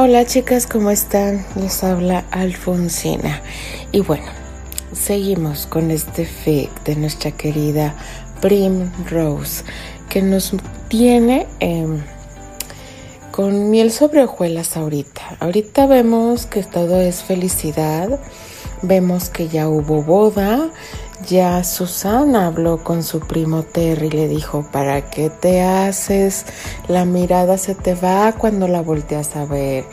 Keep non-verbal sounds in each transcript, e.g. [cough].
Hola chicas, ¿cómo están? Les habla Alfonsina. Y bueno, seguimos con este fic de nuestra querida Primrose, que nos tiene em, con miel sobre hojuelas ahorita. Ahorita vemos que todo es felicidad, vemos que ya hubo boda, ya Susana habló con su primo Terry y le dijo, ¿para qué te haces? La mirada se te va cuando la volteas a ver.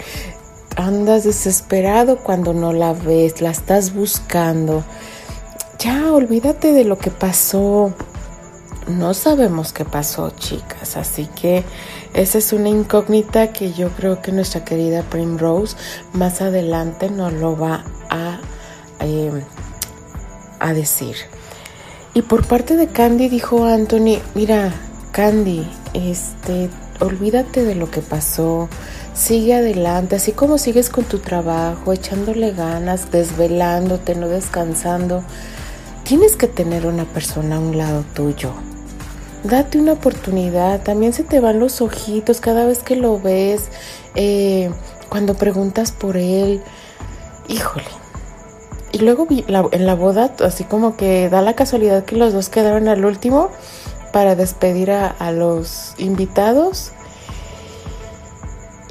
Andas desesperado cuando no la ves, la estás buscando. Ya, olvídate de lo que pasó. No sabemos qué pasó, chicas, así que esa es una incógnita que yo creo que nuestra querida Primrose más adelante nos lo va a... Eh, a decir. Y por parte de Candy dijo Anthony, mira, Candy, este, olvídate de lo que pasó, sigue adelante, así como sigues con tu trabajo, echándole ganas, desvelándote, no descansando, tienes que tener una persona a un lado tuyo. Date una oportunidad, también se te van los ojitos cada vez que lo ves, eh, cuando preguntas por él, híjole, y luego en la boda, así como que da la casualidad que los dos quedaron al último para despedir a, los invitados.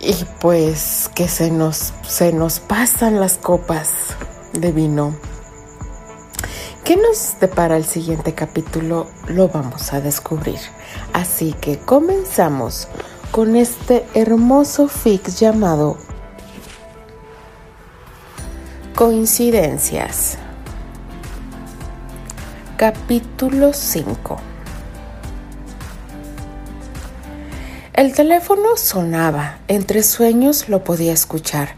Y pues que se nos, se nos pasan las copas de vino. ¿Qué nos depara el siguiente capítulo? Lo vamos a descubrir. Así que comenzamos con este hermoso fix llamado Coincidencias. Capítulo 5. El teléfono sonaba. Entre sueños lo podía escuchar.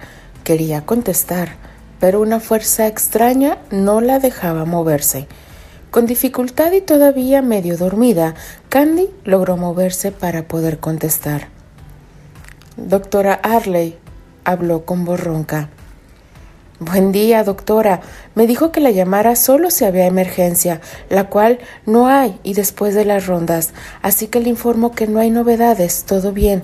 Quería contestar, pero una fuerza extraña no la dejaba moverse. Con dificultad y todavía medio dormida, Candy logró moverse para poder contestar. Doctora Arley habló con voz ronca. Buen día, doctora. Me dijo que la llamara solo si había emergencia, la cual no hay y después de las rondas, así que le informo que no hay novedades, todo bien.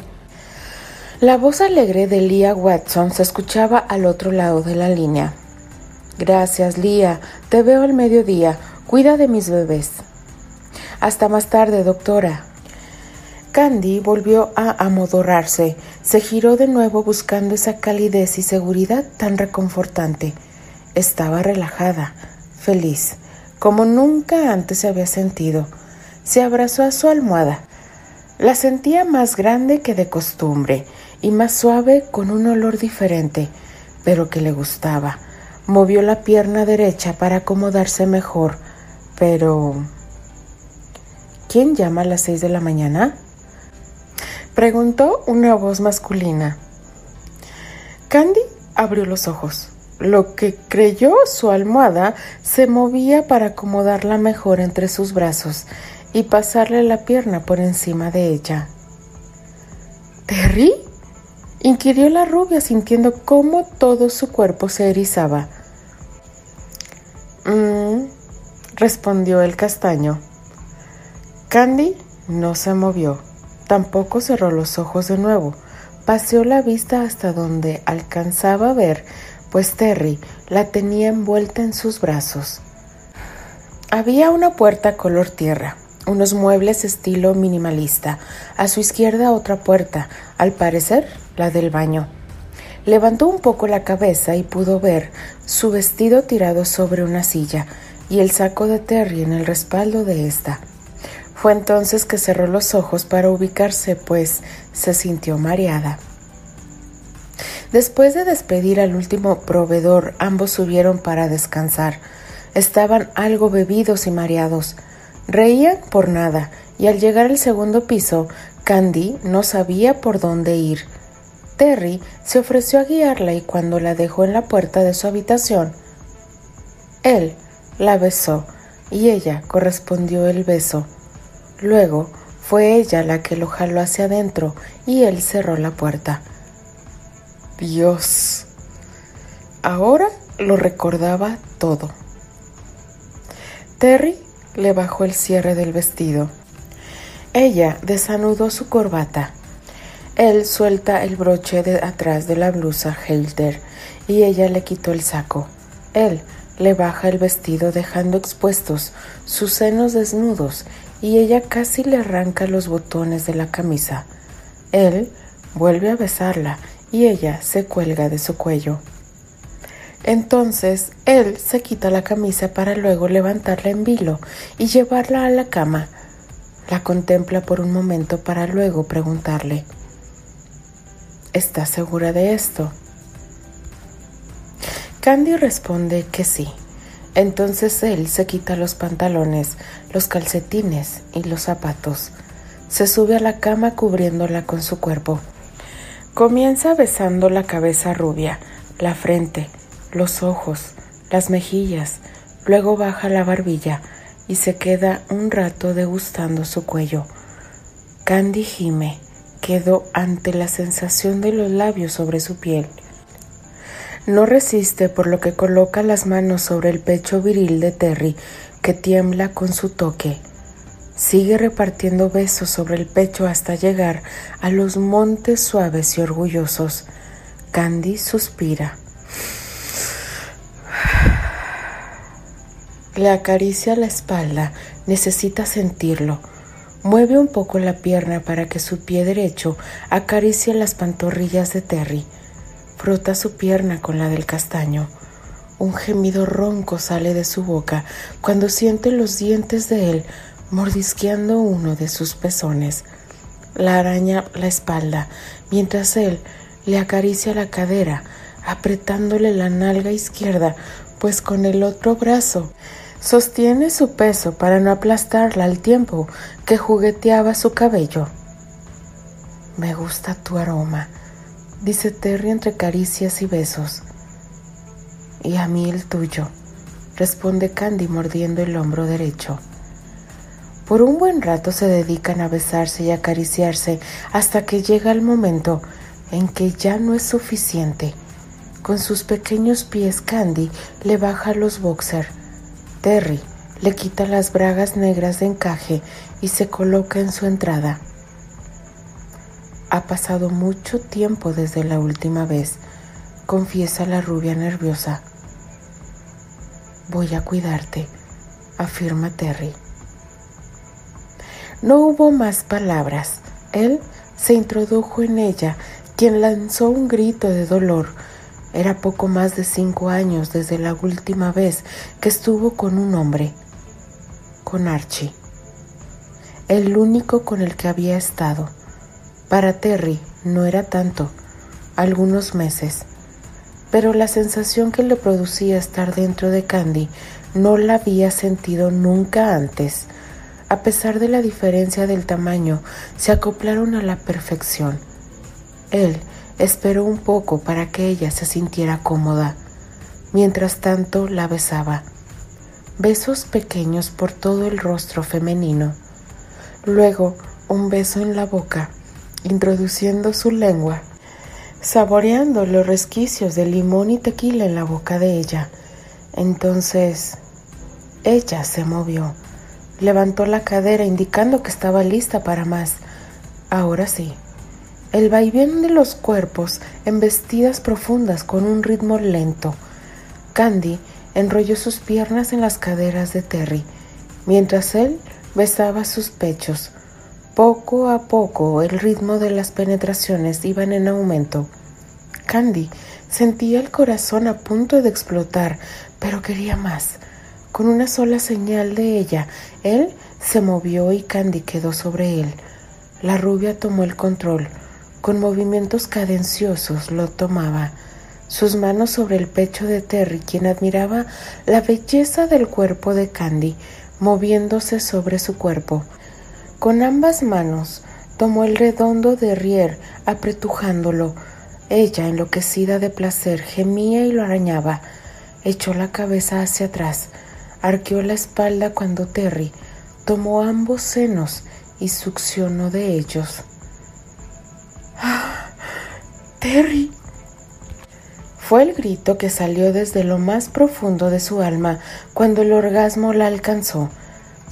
La voz alegre de Leah Watson se escuchaba al otro lado de la línea. Gracias, Leah. Te veo al mediodía. Cuida de mis bebés. Hasta más tarde, doctora. Candy volvió a amodorrarse, se giró de nuevo buscando esa calidez y seguridad tan reconfortante. Estaba relajada, feliz, como nunca antes se había sentido. Se abrazó a su almohada. La sentía más grande que de costumbre y más suave con un olor diferente, pero que le gustaba. Movió la pierna derecha para acomodarse mejor, pero... ¿Quién llama a las seis de la mañana? Preguntó una voz masculina. Candy abrió los ojos. Lo que creyó su almohada se movía para acomodarla mejor entre sus brazos y pasarle la pierna por encima de ella. ¿Terry? inquirió la rubia sintiendo cómo todo su cuerpo se erizaba. Mmm, respondió el castaño. Candy no se movió. Tampoco cerró los ojos de nuevo. Paseó la vista hasta donde alcanzaba a ver, pues Terry la tenía envuelta en sus brazos. Había una puerta color tierra, unos muebles estilo minimalista, a su izquierda otra puerta, al parecer la del baño. Levantó un poco la cabeza y pudo ver su vestido tirado sobre una silla y el saco de Terry en el respaldo de esta. Fue entonces que cerró los ojos para ubicarse, pues se sintió mareada. Después de despedir al último proveedor, ambos subieron para descansar. Estaban algo bebidos y mareados. Reían por nada, y al llegar al segundo piso, Candy no sabía por dónde ir. Terry se ofreció a guiarla y cuando la dejó en la puerta de su habitación, él la besó y ella correspondió el beso. Luego fue ella la que lo jaló hacia adentro y él cerró la puerta. Dios. Ahora lo recordaba todo. Terry le bajó el cierre del vestido. Ella desanudó su corbata. Él suelta el broche de atrás de la blusa Helder y ella le quitó el saco. Él le baja el vestido dejando expuestos sus senos desnudos y ella casi le arranca los botones de la camisa. Él vuelve a besarla y ella se cuelga de su cuello. Entonces él se quita la camisa para luego levantarla en vilo y llevarla a la cama. La contempla por un momento para luego preguntarle, ¿Estás segura de esto? Candy responde que sí. Entonces él se quita los pantalones, los calcetines y los zapatos. Se sube a la cama cubriéndola con su cuerpo. Comienza besando la cabeza rubia, la frente, los ojos, las mejillas, luego baja la barbilla y se queda un rato degustando su cuello. Candy gime, quedó ante la sensación de los labios sobre su piel. No resiste por lo que coloca las manos sobre el pecho viril de Terry, que tiembla con su toque. Sigue repartiendo besos sobre el pecho hasta llegar a los montes suaves y orgullosos. Candy suspira. Le acaricia la espalda, necesita sentirlo. Mueve un poco la pierna para que su pie derecho acaricie las pantorrillas de Terry. Frota su pierna con la del castaño. Un gemido ronco sale de su boca cuando siente los dientes de él mordisqueando uno de sus pezones. La araña la espalda mientras él le acaricia la cadera, apretándole la nalga izquierda, pues con el otro brazo sostiene su peso para no aplastarla al tiempo que jugueteaba su cabello. Me gusta tu aroma, dice Terry entre caricias y besos. Y a mí el tuyo, responde Candy mordiendo el hombro derecho. Por un buen rato se dedican a besarse y acariciarse hasta que llega el momento en que ya no es suficiente. Con sus pequeños pies Candy le baja los boxer Terry le quita las bragas negras de encaje y se coloca en su entrada. Ha pasado mucho tiempo desde la última vez, confiesa la rubia nerviosa. Voy a cuidarte, afirma Terry. No hubo más palabras. Él se introdujo en ella, quien lanzó un grito de dolor era poco más de cinco años desde la última vez que estuvo con un hombre, con Archie, el único con el que había estado. Para Terry no era tanto, algunos meses, pero la sensación que le producía estar dentro de Candy no la había sentido nunca antes. A pesar de la diferencia del tamaño, se acoplaron a la perfección. Él Esperó un poco para que ella se sintiera cómoda. Mientras tanto la besaba. Besos pequeños por todo el rostro femenino. Luego un beso en la boca, introduciendo su lengua, saboreando los resquicios de limón y tequila en la boca de ella. Entonces ella se movió, levantó la cadera indicando que estaba lista para más. Ahora sí el vaivén de los cuerpos en vestidas profundas con un ritmo lento. Candy enrolló sus piernas en las caderas de Terry, mientras él besaba sus pechos. Poco a poco el ritmo de las penetraciones iban en aumento. Candy sentía el corazón a punto de explotar, pero quería más. Con una sola señal de ella, él se movió y Candy quedó sobre él. La rubia tomó el control con movimientos cadenciosos lo tomaba, sus manos sobre el pecho de Terry, quien admiraba la belleza del cuerpo de Candy, moviéndose sobre su cuerpo. Con ambas manos tomó el redondo de Rier, apretujándolo. Ella, enloquecida de placer, gemía y lo arañaba. Echó la cabeza hacia atrás, arqueó la espalda cuando Terry tomó ambos senos y succionó de ellos. Terry. Fue el grito que salió desde lo más profundo de su alma cuando el orgasmo la alcanzó.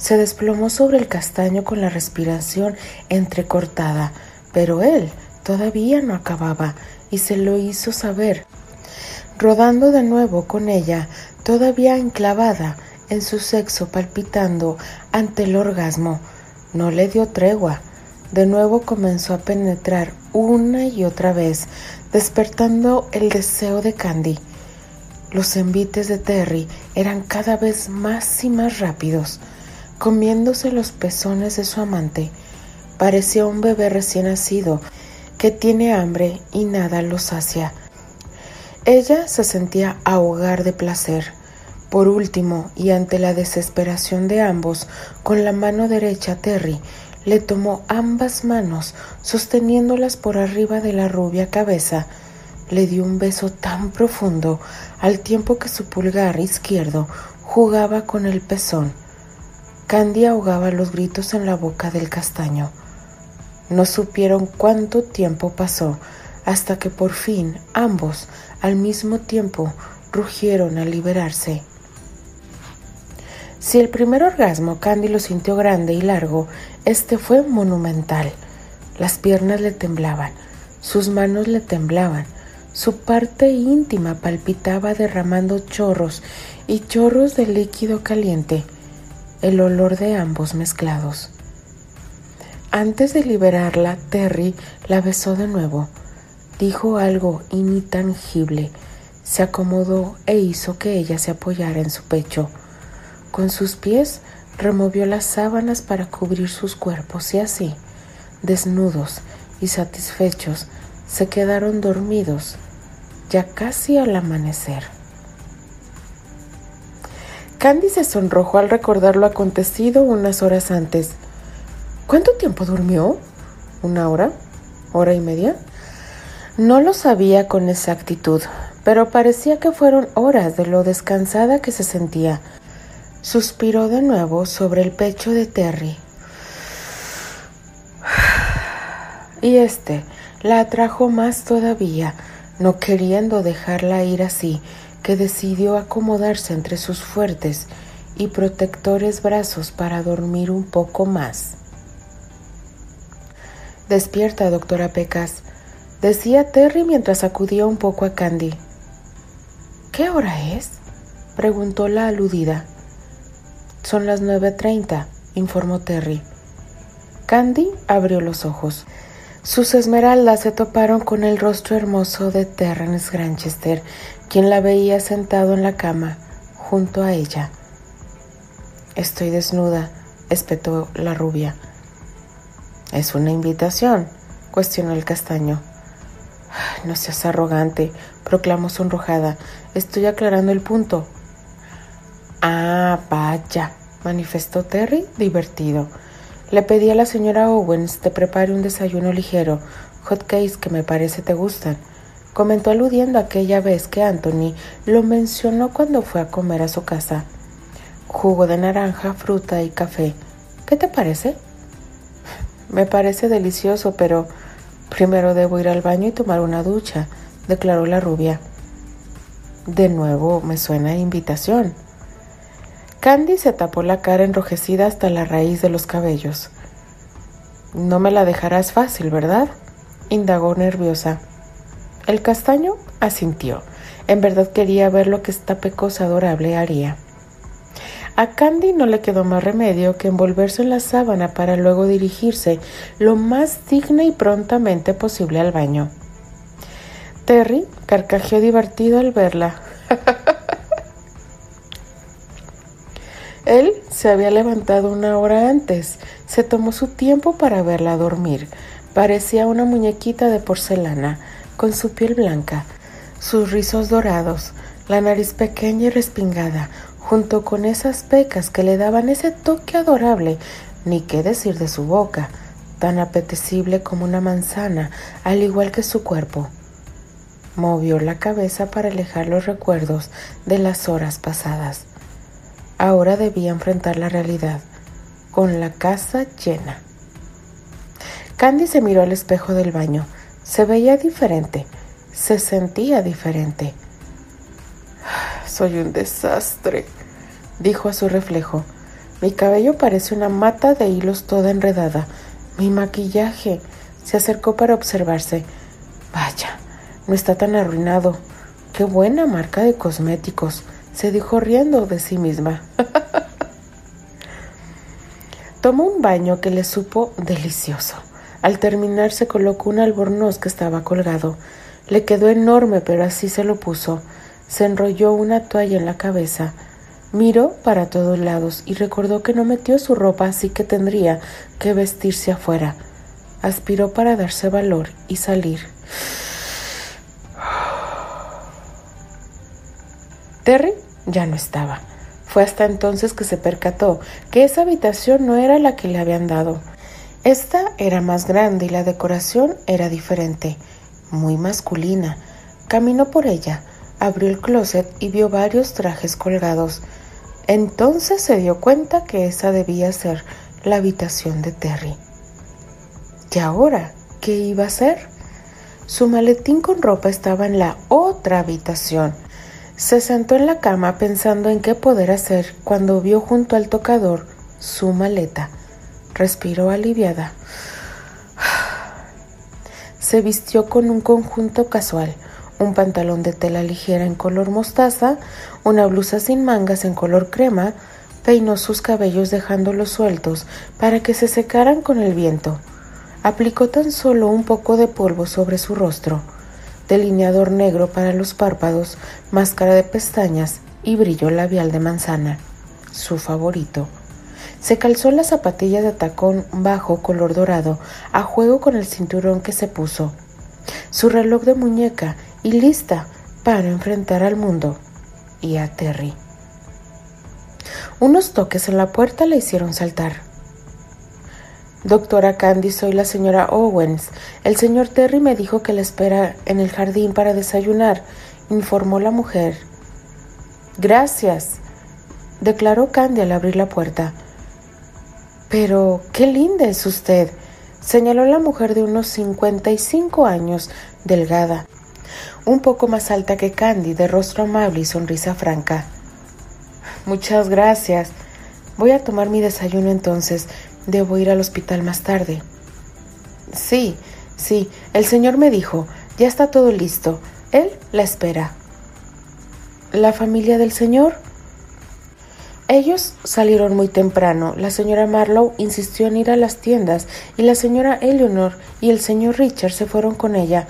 Se desplomó sobre el castaño con la respiración entrecortada, pero él todavía no acababa y se lo hizo saber, rodando de nuevo con ella, todavía enclavada en su sexo palpitando ante el orgasmo. No le dio tregua. De nuevo comenzó a penetrar una y otra vez, despertando el deseo de Candy. Los envites de Terry eran cada vez más y más rápidos, comiéndose los pezones de su amante. Parecía un bebé recién nacido que tiene hambre y nada lo sacia. Ella se sentía ahogar de placer. Por último, y ante la desesperación de ambos, con la mano derecha Terry le tomó ambas manos, sosteniéndolas por arriba de la rubia cabeza. Le dio un beso tan profundo, al tiempo que su pulgar izquierdo jugaba con el pezón. Candy ahogaba los gritos en la boca del castaño. No supieron cuánto tiempo pasó hasta que por fin ambos al mismo tiempo rugieron al liberarse. Si el primer orgasmo Candy lo sintió grande y largo, este fue monumental. Las piernas le temblaban, sus manos le temblaban, su parte íntima palpitaba derramando chorros y chorros de líquido caliente, el olor de ambos mezclados. Antes de liberarla, Terry la besó de nuevo dijo algo intangible, se acomodó e hizo que ella se apoyara en su pecho. Con sus pies removió las sábanas para cubrir sus cuerpos y así, desnudos y satisfechos, se quedaron dormidos, ya casi al amanecer. Candy se sonrojó al recordar lo acontecido unas horas antes. ¿Cuánto tiempo durmió? ¿Una hora? ¿Hora y media? No lo sabía con exactitud, pero parecía que fueron horas de lo descansada que se sentía. Suspiró de nuevo sobre el pecho de Terry. [sighs] Y este la atrajo más todavía, no queriendo dejarla ir así, que decidió acomodarse entre sus fuertes y protectores brazos para dormir un poco más. Despierta, doctora Pecas decía Terry mientras acudía un poco a Candy. ¿Qué hora es? preguntó la aludida. Son las nueve treinta, informó Terry. Candy abrió los ojos. Sus esmeraldas se toparon con el rostro hermoso de Terrence Granchester, quien la veía sentado en la cama, junto a ella. Estoy desnuda, espetó la rubia. Es una invitación, cuestionó el castaño. No seas arrogante, proclamó sonrojada. Estoy aclarando el punto. Ah, vaya, manifestó Terry, divertido. Le pedí a la señora Owens te prepare un desayuno ligero, hot cakes que me parece te gustan. Comentó aludiendo aquella vez que Anthony lo mencionó cuando fue a comer a su casa. Jugo de naranja, fruta y café. ¿Qué te parece? [laughs] Me parece delicioso, pero Primero debo ir al baño y tomar una ducha, declaró la rubia. De nuevo me suena invitación. Candy se tapó la cara enrojecida hasta la raíz de los cabellos. No me la dejarás fácil, ¿verdad? indagó nerviosa. El castaño asintió. En verdad quería ver lo que esta pecosa adorable haría. A Candy no le quedó más remedio que envolverse en la sábana para luego dirigirse lo más digna y prontamente posible al baño. Terry carcajeó divertido al verla. [laughs] Él se había levantado una hora antes, se tomó su tiempo para verla dormir. Parecía una muñequita de porcelana, con su piel blanca, sus rizos dorados, la nariz pequeña y respingada, junto con esas pecas que le daban ese toque adorable, ni qué decir de su boca, tan apetecible como una manzana, al igual que su cuerpo. Movió la cabeza para alejar los recuerdos de las horas pasadas. Ahora debía enfrentar la realidad, con la casa llena. Candy se miró al espejo del baño. Se veía diferente, se sentía diferente. Soy un desastre, dijo a su reflejo. Mi cabello parece una mata de hilos toda enredada. Mi maquillaje Se acercó para observarse. Vaya, no está tan arruinado. Qué buena marca de cosméticos, se dijo riendo de sí misma. [laughs] Tomó un baño que le supo delicioso. Al terminar se colocó un albornoz que estaba colgado. Le quedó enorme, pero así se lo puso. Se enrolló una toalla en la cabeza. Miró para todos lados y recordó que no metió su ropa, así que tendría que vestirse afuera. Aspiró para darse valor y salir. Terry ya no estaba. Fue hasta entonces que se percató que esa habitación no era la que le habían dado. Esta era más grande y la decoración era diferente, muy masculina. Caminó por ella, abrió el closet y vio varios trajes colgados. Entonces se dio cuenta que esa debía ser la habitación de Terry. ¿Y ahora qué iba a hacer? Su maletín con ropa estaba en la otra habitación. Se sentó en la cama pensando en qué poder hacer cuando vio junto al tocador su maleta. Respiró aliviada. [sighs] Se vistió con un conjunto casual, un pantalón de tela ligera en color mostaza, una blusa sin mangas en color crema, peinó sus cabellos dejándolos sueltos para que se secaran con el viento. Aplicó tan solo un poco de polvo sobre su rostro delineador negro para los párpados, máscara de pestañas y brillo labial de manzana, su favorito. Se calzó la zapatilla de tacón bajo color dorado a juego con el cinturón que se puso, su reloj de muñeca y lista para enfrentar al mundo y a Terry. Unos toques en la puerta le hicieron saltar. Doctora Candy, soy la señora Owens. El señor Terry me dijo que la espera en el jardín para desayunar, informó la mujer. Gracias, declaró Candy al abrir la puerta. Pero, qué linda es usted, señaló la mujer de unos 55 años, delgada, un poco más alta que Candy, de rostro amable y sonrisa franca. Muchas gracias. Voy a tomar mi desayuno entonces. Debo ir al hospital más tarde. Sí, sí, el señor me dijo, ya está todo listo. Él la espera. ¿La familia del señor? Ellos salieron muy temprano. La señora Marlowe insistió en ir a las tiendas y la señora Eleanor y el señor Richard se fueron con ella.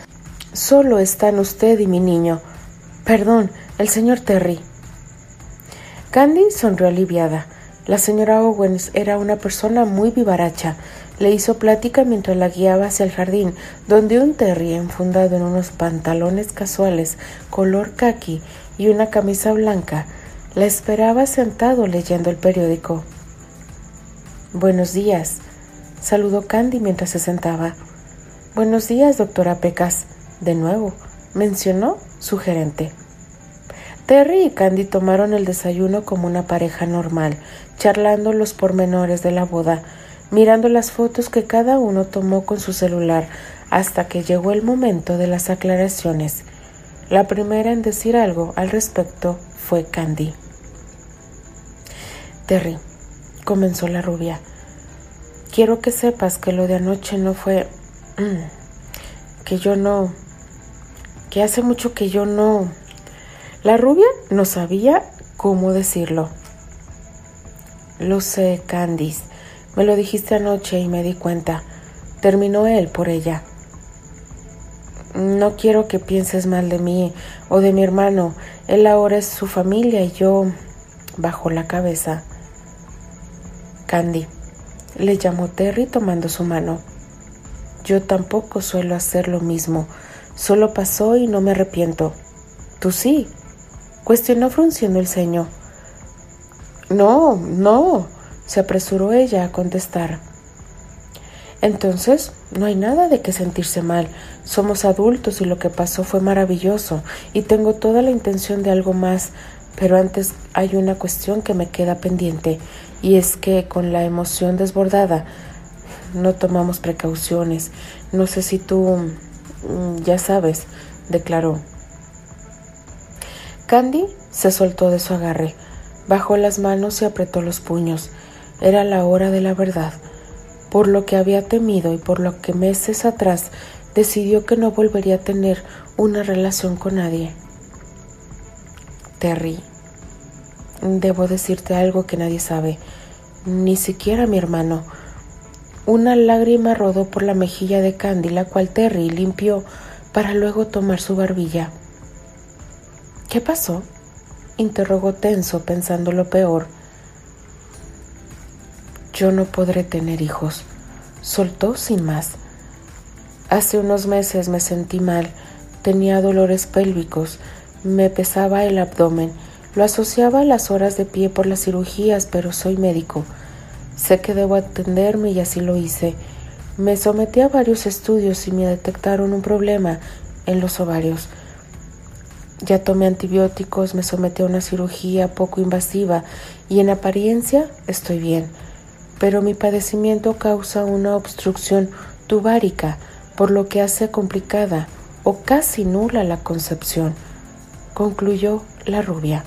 Solo están usted y mi niño. Perdón, el señor Terry. Candy sonrió aliviada. La señora Owens era una persona muy vivaracha. Le hizo plática mientras la guiaba hacia el jardín, donde un terry enfundado en unos pantalones casuales color khaki y una camisa blanca la esperaba sentado leyendo el periódico. Buenos días, saludó Candy mientras se sentaba. Buenos días, doctora Pecas, de nuevo, mencionó su gerente. Terry y Candy tomaron el desayuno como una pareja normal, charlando los pormenores de la boda, mirando las fotos que cada uno tomó con su celular, hasta que llegó el momento de las aclaraciones. La primera en decir algo al respecto fue Candy. Terry, comenzó la rubia, quiero que sepas que lo de anoche no fue... Mm, que yo no... que hace mucho que yo no... La rubia no sabía cómo decirlo. Lo sé, Candice. Me lo dijiste anoche y me di cuenta. Terminó él por ella. No quiero que pienses mal de mí o de mi hermano. Él ahora es su familia y yo bajó la cabeza. Candy, le llamó Terry tomando su mano. Yo tampoco suelo hacer lo mismo. Solo pasó y no me arrepiento. Tú sí, cuestionó frunciendo el ceño. No, no, se apresuró ella a contestar. Entonces, no hay nada de qué sentirse mal. Somos adultos y lo que pasó fue maravilloso y tengo toda la intención de algo más, pero antes hay una cuestión que me queda pendiente y es que con la emoción desbordada no tomamos precauciones. No sé si tú mm, ya sabes, declaró. Candy se soltó de su agarre, bajó las manos y apretó los puños. Era la hora de la verdad. por lo que había temido y por lo que meses atrás decidió que no volvería a tener una relación con nadie. Terry, debo decirte algo que nadie sabe, ni siquiera mi hermano. Una lágrima rodó por la mejilla de Candy, la cual Terry limpió para luego tomar su barbilla. ¿Qué pasó? Interrogó tenso, pensando lo peor. Yo no podré tener hijos, soltó sin más. Hace unos meses me sentí mal, tenía dolores pélvicos, me pesaba el abdomen, lo asociaba a las horas de pie por las cirugías, pero soy médico. Sé que debo atenderme y así lo hice. Me sometí a varios estudios y me detectaron un problema en los ovarios. Ya tomé antibióticos, me sometí a una cirugía poco invasiva y en apariencia estoy bien, pero mi padecimiento causa una obstrucción tubárica, por lo que hace complicada o casi nula la concepción, concluyó la rubia.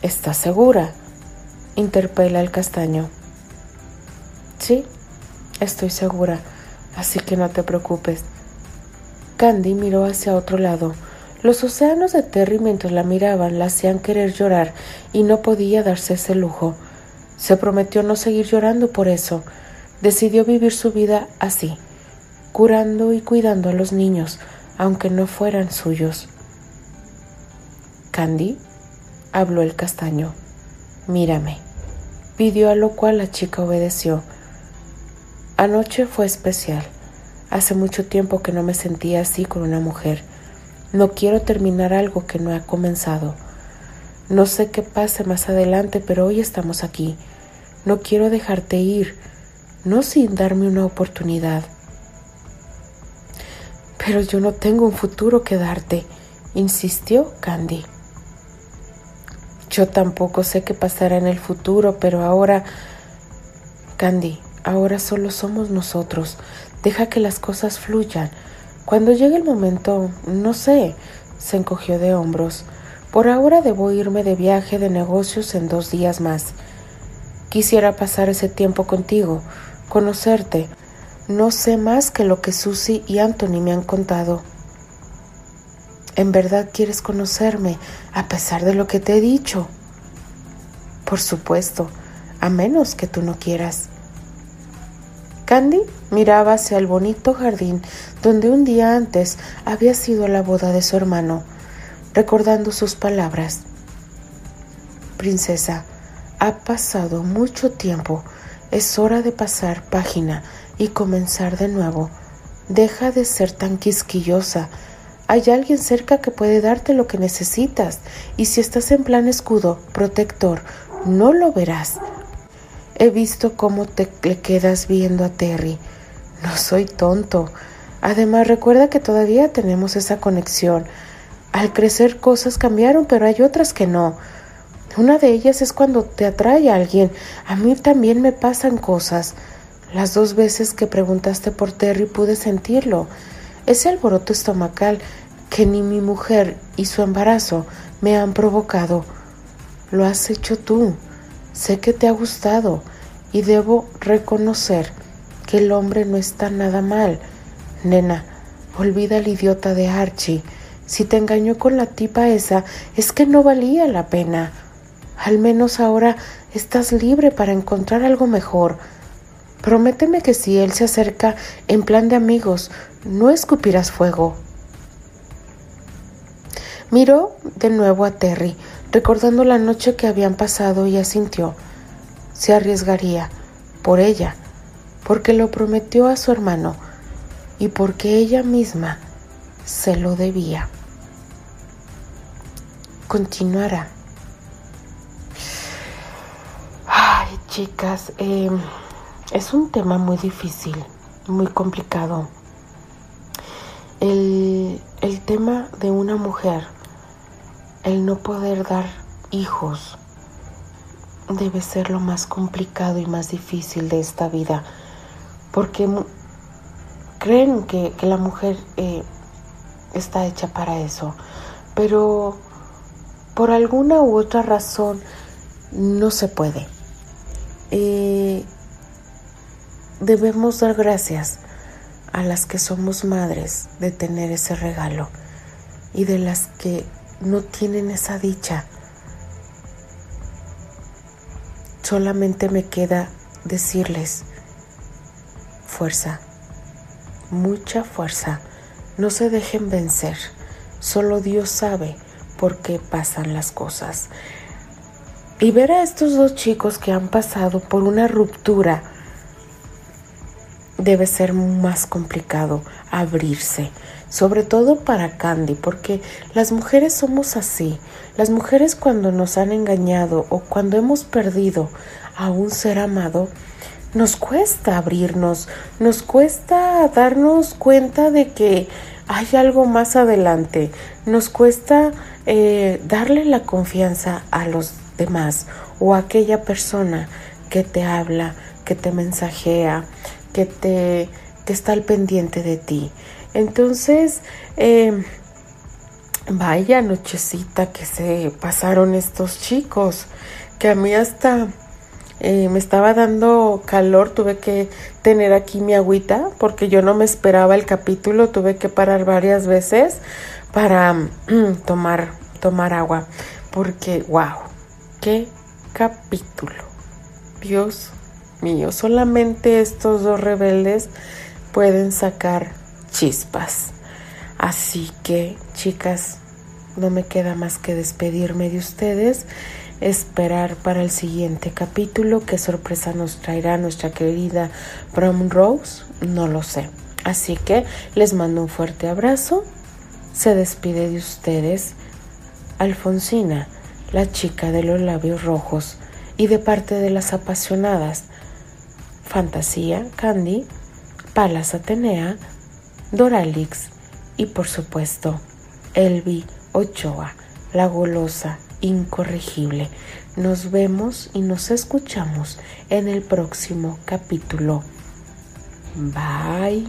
¿Estás segura? interpela el castaño. Sí, estoy segura, así que no te preocupes. Candy miró hacia otro lado. Los océanos de Terry mientras la miraban la hacían querer llorar y no podía darse ese lujo. Se prometió no seguir llorando por eso. Decidió vivir su vida así, curando y cuidando a los niños, aunque no fueran suyos. Candy, habló el castaño. Mírame. Pidió a lo cual la chica obedeció. Anoche fue especial. Hace mucho tiempo que no me sentía así con una mujer. No quiero terminar algo que no ha comenzado. No sé qué pase más adelante, pero hoy estamos aquí. No quiero dejarte ir, no sin darme una oportunidad. Pero yo no tengo un futuro que darte, insistió Candy. Yo tampoco sé qué pasará en el futuro, pero ahora, Candy, ahora solo somos nosotros. Deja que las cosas fluyan. Cuando llegue el momento, no sé, se encogió de hombros. Por ahora debo irme de viaje de negocios en dos días más. Quisiera pasar ese tiempo contigo, conocerte. No sé más que lo que Susie y Anthony me han contado. ¿En verdad quieres conocerme a pesar de lo que te he dicho? Por supuesto, a menos que tú no quieras. Candy miraba hacia el bonito jardín donde un día antes había sido la boda de su hermano, recordando sus palabras. Princesa, ha pasado mucho tiempo, es hora de pasar página y comenzar de nuevo. Deja de ser tan quisquillosa hay alguien cerca que puede darte lo que necesitas y si estás en plan escudo, protector, no lo verás. He visto cómo te le quedas viendo a Terry. No soy tonto. Además, recuerda que todavía tenemos esa conexión. Al crecer cosas cambiaron, pero hay otras que no. Una de ellas es cuando te atrae a alguien. A mí también me pasan cosas. Las dos veces que preguntaste por Terry pude sentirlo. Ese alboroto estomacal que ni mi mujer y su embarazo me han provocado. Lo has hecho tú. Sé que te ha gustado y debo reconocer que el hombre no está nada mal. Nena, olvida al idiota de Archie. Si te engañó con la tipa esa, es que no valía la pena. Al menos ahora estás libre para encontrar algo mejor. Prométeme que si él se acerca en plan de amigos, no escupirás fuego. Miró de nuevo a Terry, recordando la noche que habían pasado y asintió. Se arriesgaría por ella, porque lo prometió a su hermano y porque ella misma se lo debía. Continuará. Ay, chicas, em, es un tema muy difícil, muy complicado. El, el tema de una mujer el no poder dar hijos debe ser lo más complicado y más difícil de esta vida, porque creen que, la mujer eh, está hecha para eso, pero por alguna u otra razón no se puede. Eh, debemos dar gracias a las que somos madres de tener ese regalo y de las que no tienen esa dicha. Solamente me queda decirles fuerza, mucha fuerza. No se dejen vencer. Solo Dios sabe por qué pasan las cosas. Y ver a estos dos chicos que han pasado por una ruptura debe ser más complicado abrirse, sobre todo para Candy, porque las mujeres somos así. Las mujeres cuando nos han engañado o cuando hemos perdido a un ser amado, nos cuesta abrirnos, nos cuesta darnos cuenta de que hay algo más adelante, nos cuesta eh, darle la confianza a los demás o a aquella persona que te habla, que te mensajea, que te que está al pendiente de ti. Entonces, em, vaya nochecita que se pasaron estos chicos, que a mí hasta eh, me estaba dando calor, tuve que tener aquí mi agüita porque yo no me esperaba el capítulo, tuve que parar varias veces para [clears throat] tomar, tomar agua, porque wow, qué capítulo. Dios mío, solamente estos dos rebeldes pueden sacar chispas. Así que, chicas, no me queda más que despedirme de ustedes esperar para el siguiente capítulo. ¿Qué sorpresa nos traerá nuestra querida Prom Rose? No lo sé. Así que les mando un fuerte abrazo. Se despide de ustedes Alfonsina, la chica de los labios rojos, y de parte de las apasionadas Fantasía, Candy, Palas Atenea, Doralix y por supuesto Elvi Ochoa, la golosa incorregible. Nos vemos y nos escuchamos en el próximo capítulo. Bye.